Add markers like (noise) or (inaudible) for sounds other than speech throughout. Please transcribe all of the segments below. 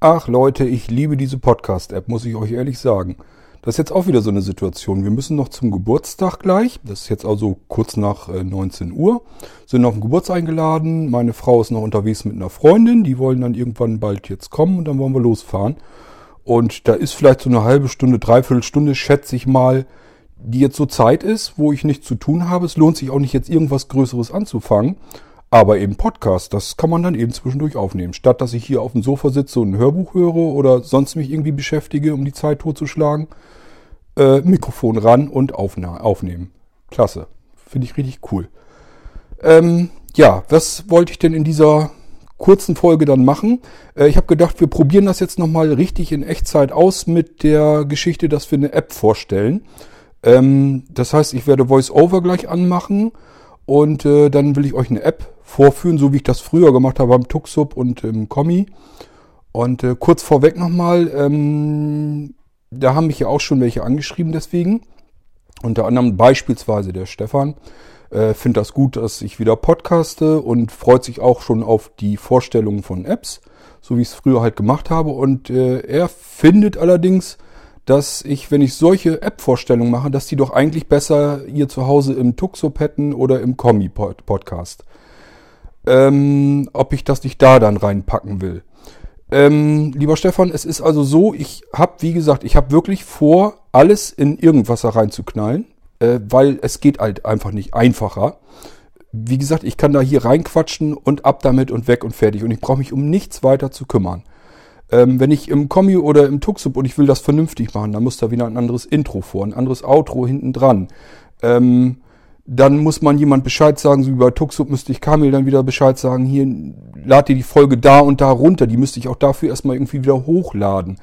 Ach Leute, ich liebe diese Podcast-App, muss ich euch ehrlich sagen. Das ist jetzt auch wieder so eine Situation. Wir müssen noch zum Geburtstag gleich. Das ist jetzt also kurz nach 19 äh, Uhr. Sind auf den Geburtstag eingeladen. Meine Frau ist noch unterwegs mit einer Freundin. Die wollen dann irgendwann bald jetzt kommen und dann wollen wir losfahren. Und da ist vielleicht so eine halbe Stunde, dreiviertel Stunde, schätze ich mal, die jetzt so Zeit ist, wo ich nichts zu tun habe. Es lohnt sich auch nicht jetzt irgendwas Größeres anzufangen. Aber eben Podcast, das kann man dann eben zwischendurch aufnehmen. Statt dass ich hier auf dem Sofa sitze und ein Hörbuch höre oder sonst mich irgendwie beschäftige, um die Zeit totzuschlagen, äh, Mikrofon ran und aufnehmen. Klasse. Finde ich richtig cool. Ähm, ja, was wollte ich denn in dieser kurzen Folge dann machen? Äh, ich habe gedacht, wir probieren das jetzt nochmal richtig in Echtzeit aus mit der Geschichte, dass wir eine App vorstellen. Ähm, das heißt, ich werde VoiceOver gleich anmachen und äh, dann will ich euch eine App vorführen, so wie ich das früher gemacht habe beim Tuxub und im Kommi. Und äh, kurz vorweg nochmal, ähm, da haben mich ja auch schon welche angeschrieben deswegen. Unter anderem beispielsweise der Stefan. Äh, Findet das gut, dass ich wieder podcaste und freut sich auch schon auf die Vorstellungen von Apps, so wie ich es früher halt gemacht habe. Und äh, er findet allerdings, dass ich, wenn ich solche App-Vorstellungen mache, dass die doch eigentlich besser ihr zu Hause im Tuxup hätten oder im Kommi-Podcast. Ähm, ob ich das nicht da dann reinpacken will. Ähm, lieber Stefan, es ist also so, ich habe, wie gesagt, ich habe wirklich vor, alles in Irgendwasser reinzuknallen, äh, weil es geht halt einfach nicht einfacher. Wie gesagt, ich kann da hier reinquatschen und ab damit und weg und fertig. Und ich brauche mich um nichts weiter zu kümmern. Ähm, wenn ich im Kommi oder im Tuxup und ich will das vernünftig machen, dann muss da wieder ein anderes Intro vor, ein anderes Outro hinten dran. Ähm, dann muss man jemand Bescheid sagen, so wie bei Tuxup müsste ich Kamil dann wieder Bescheid sagen, hier, lad dir die Folge da und da runter, die müsste ich auch dafür erstmal irgendwie wieder hochladen.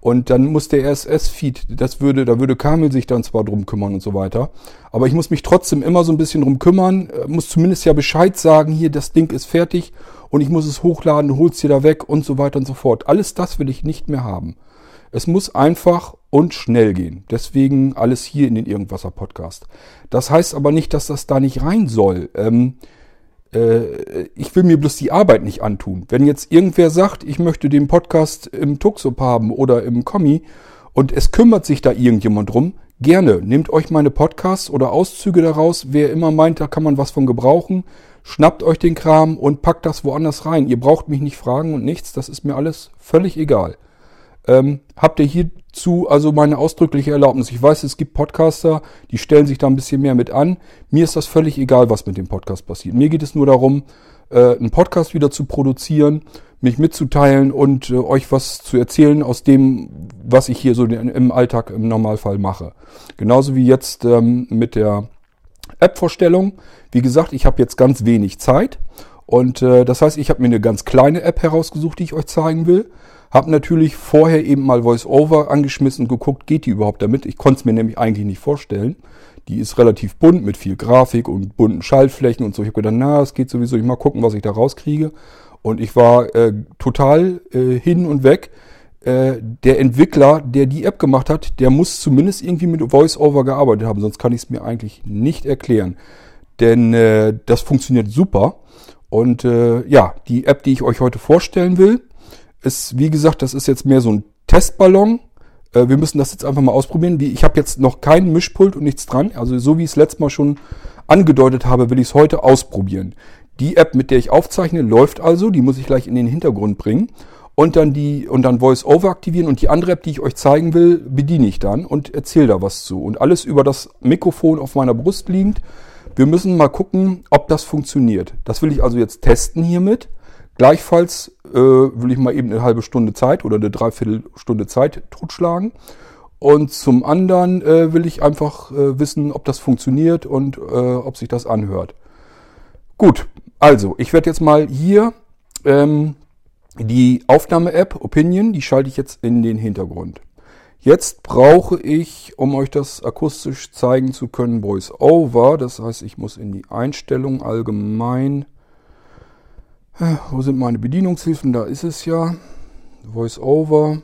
Und dann muss der RSS-Feed, das würde, da würde Kamil sich dann zwar drum kümmern und so weiter. Aber ich muss mich trotzdem immer so ein bisschen drum kümmern, äh, muss zumindest ja Bescheid sagen, hier, das Ding ist fertig und ich muss es hochladen, du holst dir da weg und so weiter und so fort. Alles das will ich nicht mehr haben. Es muss einfach und schnell gehen. Deswegen alles hier in den Irgendwasser Podcast. Das heißt aber nicht, dass das da nicht rein soll. Ähm, äh, ich will mir bloß die Arbeit nicht antun. Wenn jetzt irgendwer sagt, ich möchte den Podcast im Tuxup haben oder im Kommi und es kümmert sich da irgendjemand drum, gerne. Nehmt euch meine Podcasts oder Auszüge daraus. Wer immer meint, da kann man was von gebrauchen, schnappt euch den Kram und packt das woanders rein. Ihr braucht mich nicht fragen und nichts. Das ist mir alles völlig egal. Ähm, habt ihr hierzu also meine ausdrückliche Erlaubnis? Ich weiß, es gibt Podcaster, die stellen sich da ein bisschen mehr mit an. Mir ist das völlig egal, was mit dem Podcast passiert. Mir geht es nur darum, äh, einen Podcast wieder zu produzieren, mich mitzuteilen und äh, euch was zu erzählen aus dem, was ich hier so im Alltag im Normalfall mache. Genauso wie jetzt ähm, mit der App-Vorstellung. Wie gesagt, ich habe jetzt ganz wenig Zeit. Und äh, das heißt, ich habe mir eine ganz kleine App herausgesucht, die ich euch zeigen will. Hab natürlich vorher eben mal VoiceOver angeschmissen und geguckt, geht die überhaupt damit. Ich konnte es mir nämlich eigentlich nicht vorstellen. Die ist relativ bunt mit viel Grafik und bunten Schaltflächen und so. Ich habe gedacht, na, es geht sowieso. Ich mal gucken, was ich da rauskriege. Und ich war äh, total äh, hin und weg. Äh, der Entwickler, der die App gemacht hat, der muss zumindest irgendwie mit VoiceOver gearbeitet haben. Sonst kann ich es mir eigentlich nicht erklären. Denn äh, das funktioniert super. Und äh, ja, die App, die ich euch heute vorstellen will, ist, wie gesagt, das ist jetzt mehr so ein Testballon. Äh, wir müssen das jetzt einfach mal ausprobieren. Ich habe jetzt noch keinen Mischpult und nichts dran. Also so wie ich es letztes Mal schon angedeutet habe, will ich es heute ausprobieren. Die App, mit der ich aufzeichne, läuft also. Die muss ich gleich in den Hintergrund bringen. Und dann die, und dann Voice-Over aktivieren. Und die andere App, die ich euch zeigen will, bediene ich dann und erzähle da was zu. Und alles über das Mikrofon auf meiner Brust liegend. Wir müssen mal gucken, ob das funktioniert. Das will ich also jetzt testen hiermit. Gleichfalls äh, will ich mal eben eine halbe Stunde Zeit oder eine Dreiviertelstunde Zeit totschlagen. Und zum anderen äh, will ich einfach äh, wissen, ob das funktioniert und äh, ob sich das anhört. Gut, also ich werde jetzt mal hier ähm, die Aufnahme-App Opinion, die schalte ich jetzt in den Hintergrund. Jetzt brauche ich, um euch das akustisch zeigen zu können, Voice Over. Das heißt, ich muss in die Einstellung allgemein wo sind meine Bedienungshilfen? Da ist es ja. Voice Over.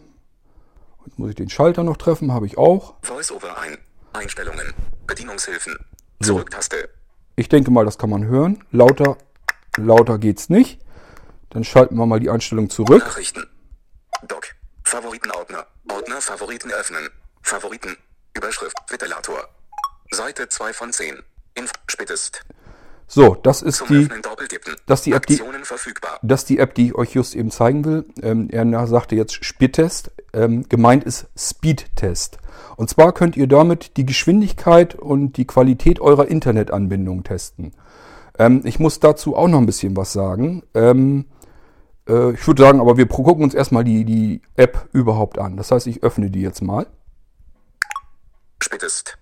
Jetzt muss ich den Schalter noch treffen, habe ich auch. Voice Over ein. Einstellungen. Bedienungshilfen. Zurücktaste. So. Ich denke mal, das kann man hören. Lauter, lauter geht's nicht. Dann schalten wir mal die Einstellung zurück. Nachrichten. Favoritenordner. Ordner Favoriten öffnen. Favoriten. Überschrift. Ventilator. Seite 2 von 10. Inf spätest. So, das ist Zum die, das die App, die, das ist die App, die ich euch just eben zeigen will. Ähm, er sagte jetzt Speedtest. Ähm, gemeint ist Speedtest. Und zwar könnt ihr damit die Geschwindigkeit und die Qualität eurer Internetanbindung testen. Ähm, ich muss dazu auch noch ein bisschen was sagen. Ähm, äh, ich würde sagen, aber wir gucken uns erstmal die, die App überhaupt an. Das heißt, ich öffne die jetzt mal. Spätest.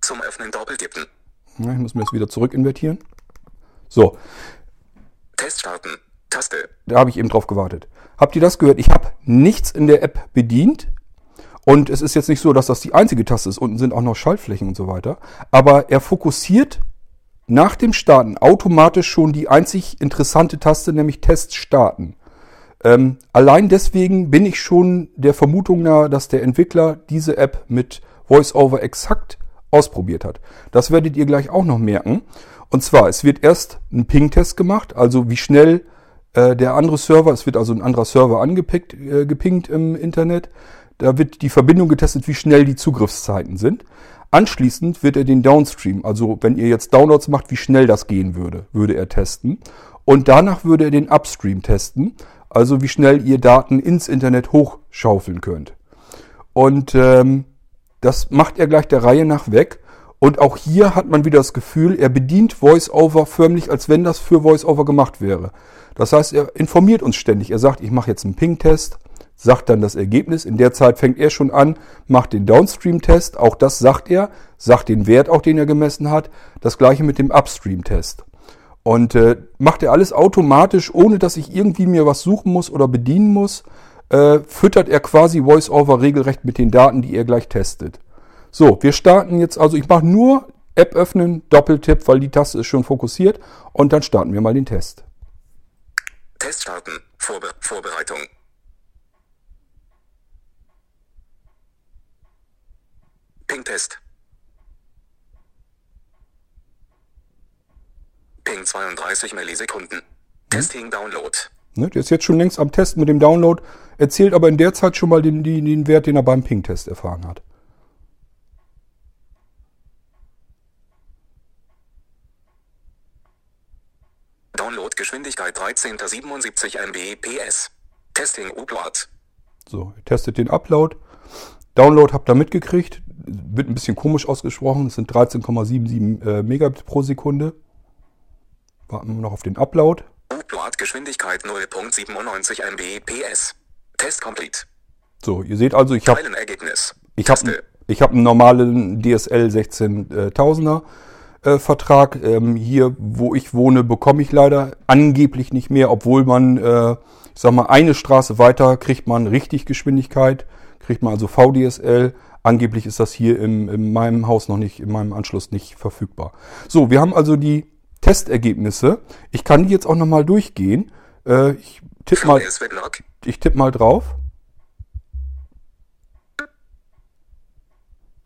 Zum Öffnen doppeltippen. Ja, ich muss mir das wieder zurück invertieren. So, Test starten. Taste. da habe ich eben drauf gewartet. Habt ihr das gehört? Ich habe nichts in der App bedient. Und es ist jetzt nicht so, dass das die einzige Taste ist. Unten sind auch noch Schaltflächen und so weiter. Aber er fokussiert nach dem Starten automatisch schon die einzig interessante Taste, nämlich Test starten. Ähm, allein deswegen bin ich schon der Vermutung nahe, dass der Entwickler diese App mit VoiceOver exakt ausprobiert hat. Das werdet ihr gleich auch noch merken. Und zwar, es wird erst ein Ping-Test gemacht, also wie schnell äh, der andere Server, es wird also ein anderer Server angepickt, äh, gepingt im Internet. Da wird die Verbindung getestet, wie schnell die Zugriffszeiten sind. Anschließend wird er den Downstream, also wenn ihr jetzt Downloads macht, wie schnell das gehen würde, würde er testen. Und danach würde er den Upstream testen, also wie schnell ihr Daten ins Internet hochschaufeln könnt. Und ähm, das macht er gleich der Reihe nach weg. Und auch hier hat man wieder das Gefühl, er bedient VoiceOver förmlich, als wenn das für VoiceOver gemacht wäre. Das heißt, er informiert uns ständig. Er sagt, ich mache jetzt einen Ping-Test, sagt dann das Ergebnis. In der Zeit fängt er schon an, macht den Downstream-Test. Auch das sagt er, sagt den Wert auch, den er gemessen hat. Das gleiche mit dem Upstream-Test. Und äh, macht er alles automatisch, ohne dass ich irgendwie mir was suchen muss oder bedienen muss, äh, füttert er quasi VoiceOver regelrecht mit den Daten, die er gleich testet. So, wir starten jetzt, also ich mache nur App öffnen, Doppeltipp, weil die Taste ist schon fokussiert und dann starten wir mal den Test. Test starten. Vorbe Vorbereitung. Ping-Test. Ping 32 Millisekunden. Testing Download. Ne, der ist jetzt schon längst am Testen mit dem Download, erzählt aber in der Zeit schon mal den, den, den Wert, den er beim Ping-Test erfahren hat. Downloadgeschwindigkeit 13,77 Mbps. Testing Upload. So, ihr testet den Upload. Download habt ihr mitgekriegt. Wird ein bisschen komisch ausgesprochen. Es sind 13,77 äh, Megabit pro Sekunde. Warten wir noch auf den Upload. Upload-Geschwindigkeit 0,97 Mbps. Test complete. So, ihr seht also, ich habe ich hab, Taste. ich hab einen normalen DSL 16000er äh, Vertrag. Ähm, hier, wo ich wohne, bekomme ich leider angeblich nicht mehr, obwohl man, äh, ich sag mal, eine Straße weiter kriegt man richtig Geschwindigkeit, kriegt man also VDSL. Angeblich ist das hier im, in meinem Haus noch nicht, in meinem Anschluss nicht verfügbar. So, wir haben also die Testergebnisse. Ich kann die jetzt auch nochmal durchgehen. Äh, ich tippe mal, ich tipp mal drauf.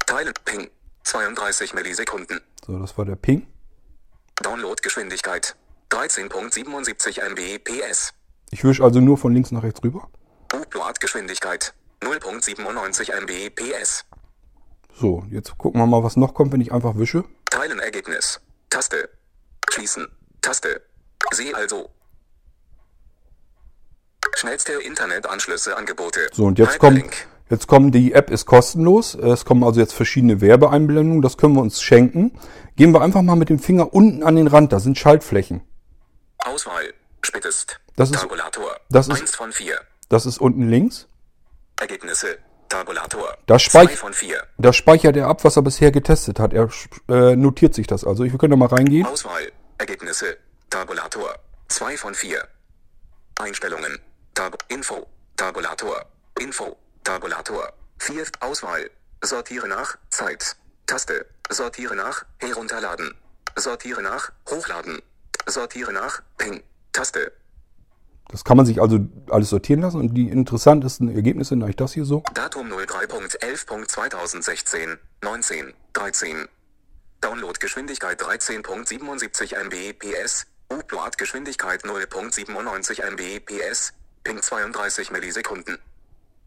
Teilen. Ping. 32 Millisekunden. So, das war der Ping. Downloadgeschwindigkeit. 13.77 Mbps. Ich wische also nur von links nach rechts rüber. Upload-Geschwindigkeit. 0.97 Mbps. So, jetzt gucken wir mal, was noch kommt, wenn ich einfach wische. Teilenergebnis. Taste. Schließen. Taste. Sehe also. Schnellste Internetanschlüsse Angebote. So, und jetzt kommt, jetzt kommen, die App ist kostenlos. Es kommen also jetzt verschiedene Werbeeinblendungen. Das können wir uns schenken. Gehen wir einfach mal mit dem Finger unten an den Rand. Da sind Schaltflächen. Auswahl. Spätest. Das ist- Tabulator. das ist- 1 von 4. Das ist unten links. Ergebnisse. Tabulator. Das 2 speich- von 4. Da speichert er ab, was er bisher getestet hat. Er äh, notiert sich das also. Ich, wir können da mal reingehen. Auswahl. Ergebnisse. Tabulator. 2 von 4. Einstellungen. Tab Info. Tabulator. Info. Tabulator. 4. Auswahl. Sortiere nach. Zeit. Taste. Sortiere nach. Herunterladen. Sortiere nach. Hochladen. Sortiere nach. Ping. Taste. Das kann man sich also alles sortieren lassen. Und die interessantesten Ergebnisse sind eigentlich das hier so. Datum 03.11.2016. 19. 13. Downloadgeschwindigkeit 13.77 Mbps. Uploadgeschwindigkeit 0.97 Mbps. Ping 32 Millisekunden.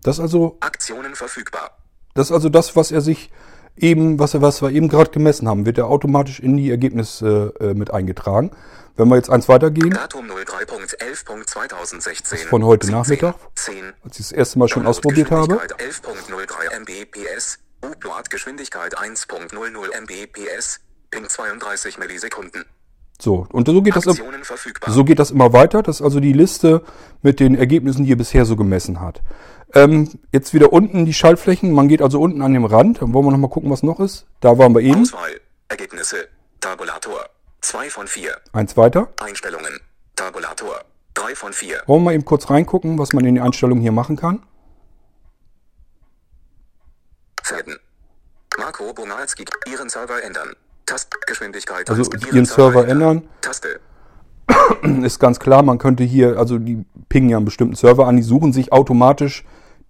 Das also, Aktionen verfügbar. das ist also das, was er sich eben, was, er, was wir eben gerade gemessen haben, wird er automatisch in die Ergebnisse äh, mit eingetragen. Wenn wir jetzt eins weitergehen, Datum 03.11.2016. von heute 10, Nachmittag. 10. als ich das erste Mal schon ausprobiert habe, Geschwindigkeit 11.03 Mbps. Upload-Geschwindigkeit 1.00 Mbps. Ping 32 Millisekunden. so, und so geht das, verfügbar. so geht das immer weiter. Das ist also die Liste mit den Ergebnissen, die er bisher so gemessen hat. Ähm, jetzt wieder unten die Schaltflächen. Man geht also unten an dem Rand. Dann wollen wir nochmal gucken, was noch ist. Da waren wir eben. Auswahl. Ergebnisse. Tabulator. 2 von 4. Eins weiter. Einstellungen. Tabulator. 3 von 4. Wollen wir mal eben kurz reingucken, was man in den Einstellungen hier machen kann. Fäden. Marco Bonalski. Ihren Server ändern. Tastgeschwindigkeit. Also. Ihren Server ändern. Taste. (clears throat) Ist ganz klar, man könnte hier, also die pingen ja einen bestimmten Server an, die suchen sich automatisch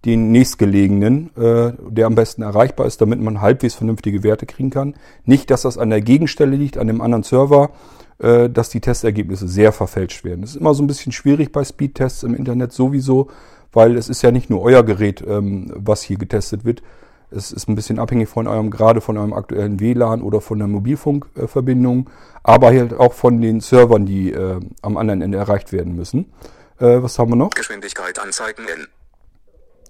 den nächstgelegenen, äh, der am besten erreichbar ist, damit man halbwegs vernünftige Werte kriegen kann. Nicht, dass das an der Gegenstelle liegt, an dem anderen Server, äh, dass die Testergebnisse sehr verfälscht werden. Das ist immer so ein bisschen schwierig bei Speedtests im Internet sowieso, weil es ist ja nicht nur euer Gerät, ähm, was hier getestet wird. Es ist ein bisschen abhängig von eurem, gerade von eurem aktuellen WLAN oder von der Mobilfunkverbindung, aber halt auch von den Servern, die äh, am anderen Ende erreicht werden müssen. Äh, was haben wir noch? Geschwindigkeit anzeigen in.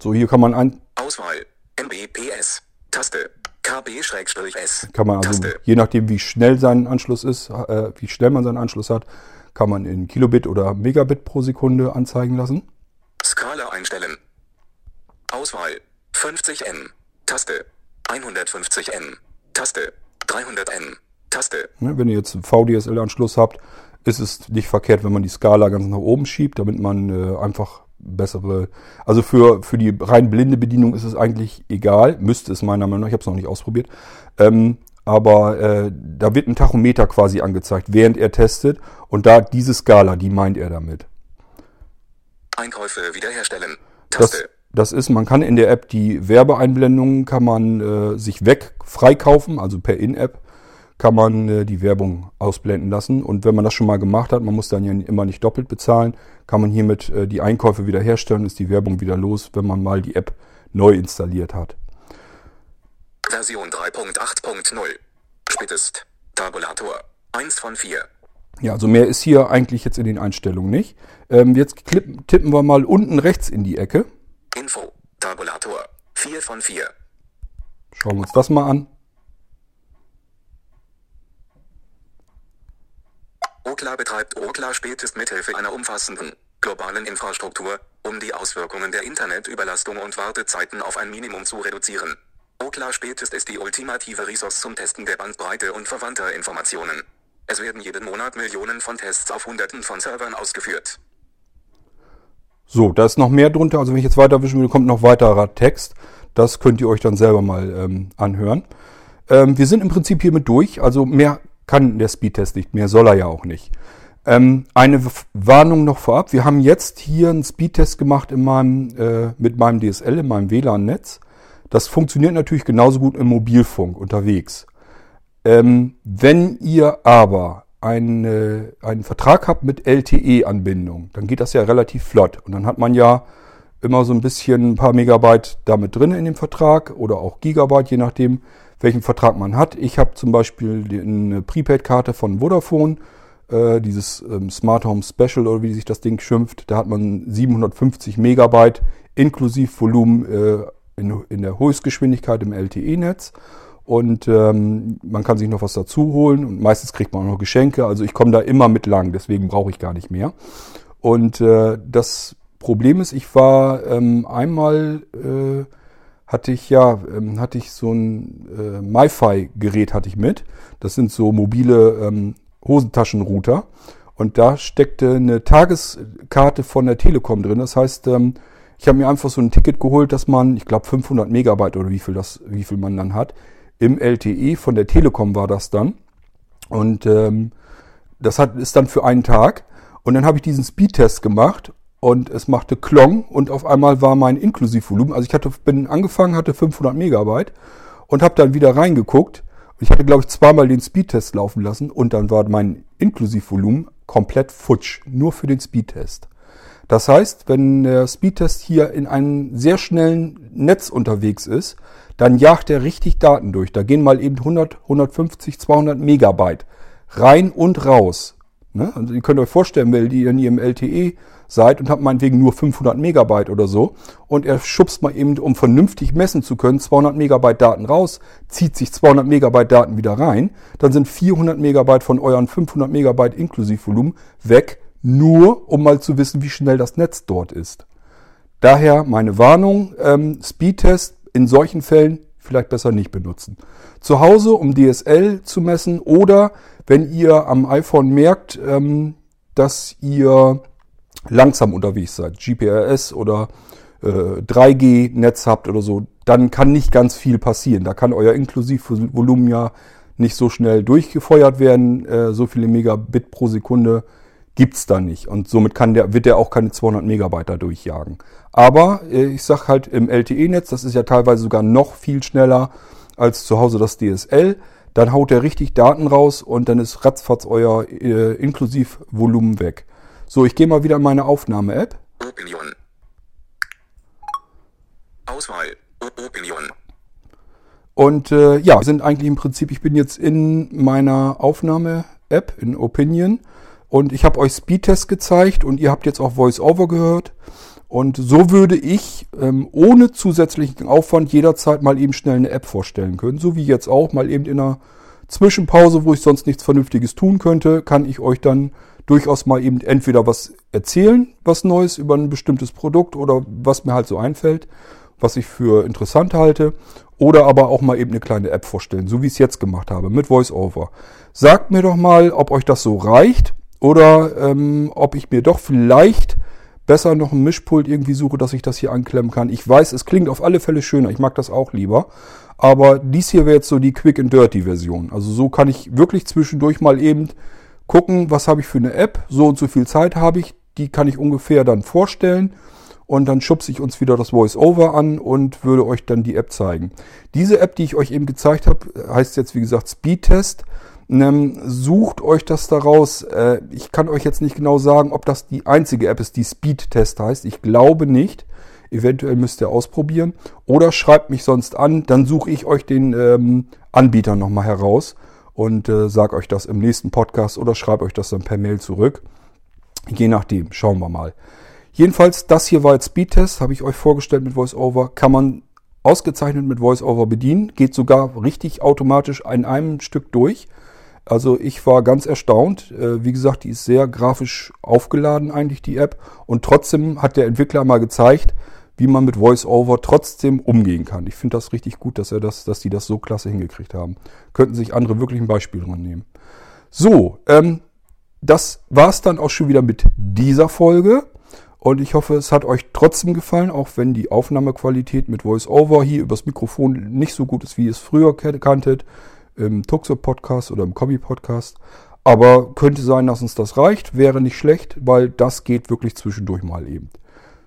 So, hier kann man ein, Auswahl. Mbps. Taste. KB-S. kann man also, Taste. je nachdem wie schnell sein Anschluss ist, äh, wie schnell man seinen Anschluss hat, kann man in Kilobit oder Megabit pro Sekunde anzeigen lassen. Skala einstellen. Auswahl. 50M. Taste. 150M. Taste. 300M. Taste. Ne, wenn ihr jetzt einen VDSL-Anschluss habt, ist es nicht verkehrt, wenn man die Skala ganz nach oben schiebt, damit man äh, einfach bessere. Also für, für die rein blinde Bedienung ist es eigentlich egal, müsste es meiner Meinung nach, ich habe es noch nicht ausprobiert. Ähm, aber äh, da wird ein Tachometer quasi angezeigt, während er testet. Und da diese Skala, die meint er damit. Einkäufe wiederherstellen. Taste. Das ist, man kann in der App die Werbeeinblendungen kann man äh, sich weg freikaufen, also per In-App kann man äh, die Werbung ausblenden lassen. Und wenn man das schon mal gemacht hat, man muss dann ja immer nicht doppelt bezahlen, kann man hiermit äh, die Einkäufe wiederherstellen, ist die Werbung wieder los, wenn man mal die App neu installiert hat. Version 3.8.0. Spätest. Tabulator. 1 von 4. Ja, also mehr ist hier eigentlich jetzt in den Einstellungen nicht. Ähm, jetzt klippen, tippen wir mal unten rechts in die Ecke. Info. Tabulator. 4 von 4. Schauen wir uns das mal an. Okla betreibt Okla spätest mithilfe einer umfassenden, globalen Infrastruktur, um die Auswirkungen der Internetüberlastung und Wartezeiten auf ein Minimum zu reduzieren. Okla spätest ist die ultimative Resource zum Testen der Bandbreite und verwandter Informationen. Es werden jeden Monat Millionen von Tests auf Hunderten von Servern ausgeführt. So, da ist noch mehr drunter. Also wenn ich jetzt weiterwischen will, kommt noch weiterer Text. Das könnt ihr euch dann selber mal ähm, anhören. Ähm, wir sind im Prinzip hiermit durch. Also mehr kann der Speedtest nicht, mehr soll er ja auch nicht. Ähm, eine Warnung noch vorab. Wir haben jetzt hier einen Speedtest gemacht in meinem, äh, mit meinem DSL, in meinem WLAN-Netz. Das funktioniert natürlich genauso gut im Mobilfunk unterwegs. Ähm, wenn ihr aber eine, einen Vertrag habt mit LTE-Anbindung, dann geht das ja relativ flott. Und dann hat man ja immer so ein bisschen ein paar Megabyte damit drin in dem Vertrag oder auch Gigabyte, je nachdem, welchen Vertrag man hat. Ich habe zum Beispiel eine Prepaid-Karte von Vodafone, äh, dieses ähm, Smart Home Special oder wie sich das Ding schimpft. Da hat man 750 Megabyte inklusive Volumen äh, in, in der Höchstgeschwindigkeit im LTE-Netz. Und ähm, man kann sich noch was dazu holen und meistens kriegt man auch noch Geschenke. Also ich komme da immer mit lang, deswegen brauche ich gar nicht mehr. Und äh, das Problem ist, ich war ähm, einmal äh, hatte ich ja ähm, hatte ich so ein äh, MiFi-Gerät hatte ich mit. Das sind so mobile ähm, Hosentaschenrouter und da steckte eine Tageskarte von der Telekom drin. Das heißt, ähm, ich habe mir einfach so ein Ticket geholt, dass man, ich glaube 500 Megabyte oder wie viel das, wie viel man dann hat, im LTE von der Telekom war das dann. Und ähm, das hat, ist dann für einen Tag. Und dann habe ich diesen Speedtest gemacht und es machte Klong und auf einmal war mein Inklusivvolumen, also ich hatte, bin angefangen, hatte 500 Megabyte und habe dann wieder reingeguckt. Ich hatte, glaube ich, zweimal den Speedtest laufen lassen und dann war mein Inklusivvolumen komplett futsch, nur für den Speedtest. Das heißt, wenn der Speedtest hier in einem sehr schnellen Netz unterwegs ist, dann jagt er richtig Daten durch. Da gehen mal eben 100, 150, 200 Megabyte rein und raus. Ne? Also ihr könnt euch vorstellen, wenn ihr in ihrem LTE seid und habt meinetwegen nur 500 Megabyte oder so und er schubst mal eben, um vernünftig messen zu können, 200 Megabyte Daten raus, zieht sich 200 Megabyte Daten wieder rein, dann sind 400 Megabyte von euren 500 Megabyte Inklusivvolumen weg, nur um mal zu wissen, wie schnell das Netz dort ist. Daher meine Warnung, ähm, Speedtest in solchen Fällen vielleicht besser nicht benutzen. Zu Hause, um DSL zu messen oder wenn ihr am iPhone merkt, ähm, dass ihr langsam unterwegs seid, GPRS oder äh, 3G-Netz habt oder so, dann kann nicht ganz viel passieren. Da kann euer Inklusivvolumen ja nicht so schnell durchgefeuert werden, äh, so viele Megabit pro Sekunde gibt's da nicht. Und somit kann der, wird der auch keine 200 Megabyte da durchjagen. Aber äh, ich sag halt im LTE-Netz, das ist ja teilweise sogar noch viel schneller als zu Hause das DSL. Dann haut er richtig Daten raus und dann ist ratzfatz euer äh, Inklusivvolumen weg. So, ich gehe mal wieder in meine Aufnahme-App. Opinion. Auswahl. Opinion. Und äh, ja, wir sind eigentlich im Prinzip, ich bin jetzt in meiner Aufnahme-App, in Opinion. Und ich habe euch Speedtest gezeigt und ihr habt jetzt auch VoiceOver gehört. Und so würde ich ähm, ohne zusätzlichen Aufwand jederzeit mal eben schnell eine App vorstellen können. So wie jetzt auch, mal eben in einer Zwischenpause, wo ich sonst nichts Vernünftiges tun könnte, kann ich euch dann durchaus mal eben entweder was erzählen, was Neues über ein bestimmtes Produkt oder was mir halt so einfällt, was ich für interessant halte. Oder aber auch mal eben eine kleine App vorstellen, so wie ich es jetzt gemacht habe, mit VoiceOver. Sagt mir doch mal, ob euch das so reicht oder ähm, ob ich mir doch vielleicht besser noch ein Mischpult irgendwie suche, dass ich das hier anklemmen kann. Ich weiß, es klingt auf alle Fälle schöner. Ich mag das auch lieber. Aber dies hier wäre jetzt so die Quick and Dirty Version. Also so kann ich wirklich zwischendurch mal eben gucken, was habe ich für eine App. So und so viel Zeit habe ich. Die kann ich ungefähr dann vorstellen. Und dann schubse ich uns wieder das Voice-Over an und würde euch dann die App zeigen. Diese App, die ich euch eben gezeigt habe, heißt jetzt wie gesagt Speedtest. Ähm, sucht euch das daraus. Äh, ich kann euch jetzt nicht genau sagen, ob das die einzige App ist, die Speedtest heißt. Ich glaube nicht. Eventuell müsst ihr ausprobieren. Oder schreibt mich sonst an, dann suche ich euch den ähm, Anbieter nochmal heraus und äh, sage euch das im nächsten Podcast oder schreibe euch das dann per Mail zurück. Je nachdem, schauen wir mal. Jedenfalls, das hier war jetzt Speedtest, habe ich euch vorgestellt mit VoiceOver. Kann man ausgezeichnet mit VoiceOver bedienen. Geht sogar richtig automatisch in einem Stück durch. Also ich war ganz erstaunt. Äh, wie gesagt, die ist sehr grafisch aufgeladen eigentlich, die App. Und trotzdem hat der Entwickler mal gezeigt, wie man mit VoiceOver trotzdem umgehen kann. Ich finde das richtig gut, dass er das, dass die das so klasse hingekriegt haben. Könnten sich andere wirklich ein Beispiel dran nehmen. So, ähm, das war's dann auch schon wieder mit dieser Folge. Und ich hoffe, es hat euch trotzdem gefallen, auch wenn die Aufnahmequalität mit VoiceOver hier übers Mikrofon nicht so gut ist, wie ihr es früher kanntet im Tuxo-Podcast oder im Kombi-Podcast. Aber könnte sein, dass uns das reicht. Wäre nicht schlecht, weil das geht wirklich zwischendurch mal eben.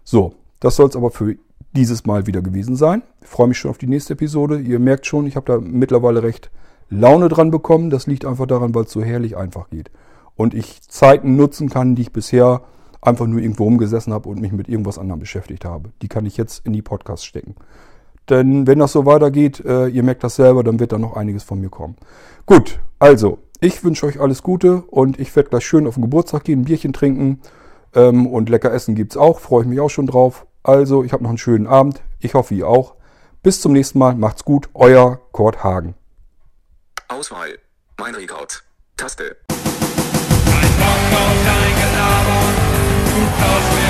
So, das soll es aber für dieses Mal wieder gewesen sein. Ich freue mich schon auf die nächste Episode. Ihr merkt schon, ich habe da mittlerweile recht Laune dran bekommen. Das liegt einfach daran, weil es so herrlich einfach geht. Und ich Zeiten nutzen kann, die ich bisher einfach nur irgendwo rumgesessen habe und mich mit irgendwas anderem beschäftigt habe. Die kann ich jetzt in die Podcasts stecken. Denn wenn das so weitergeht, äh, ihr merkt das selber, dann wird da noch einiges von mir kommen. Gut, also, ich wünsche euch alles Gute und ich werde gleich schön auf den Geburtstag gehen, ein Bierchen trinken ähm, und lecker essen gibt's auch, freue ich mich auch schon drauf. Also, ich habe noch einen schönen Abend, ich hoffe ihr auch. Bis zum nächsten Mal, macht's gut, euer Kurt Hagen. Auswahl. Mein Rekord. Taste. Ein Bock auf dein Gelaber, du kaufst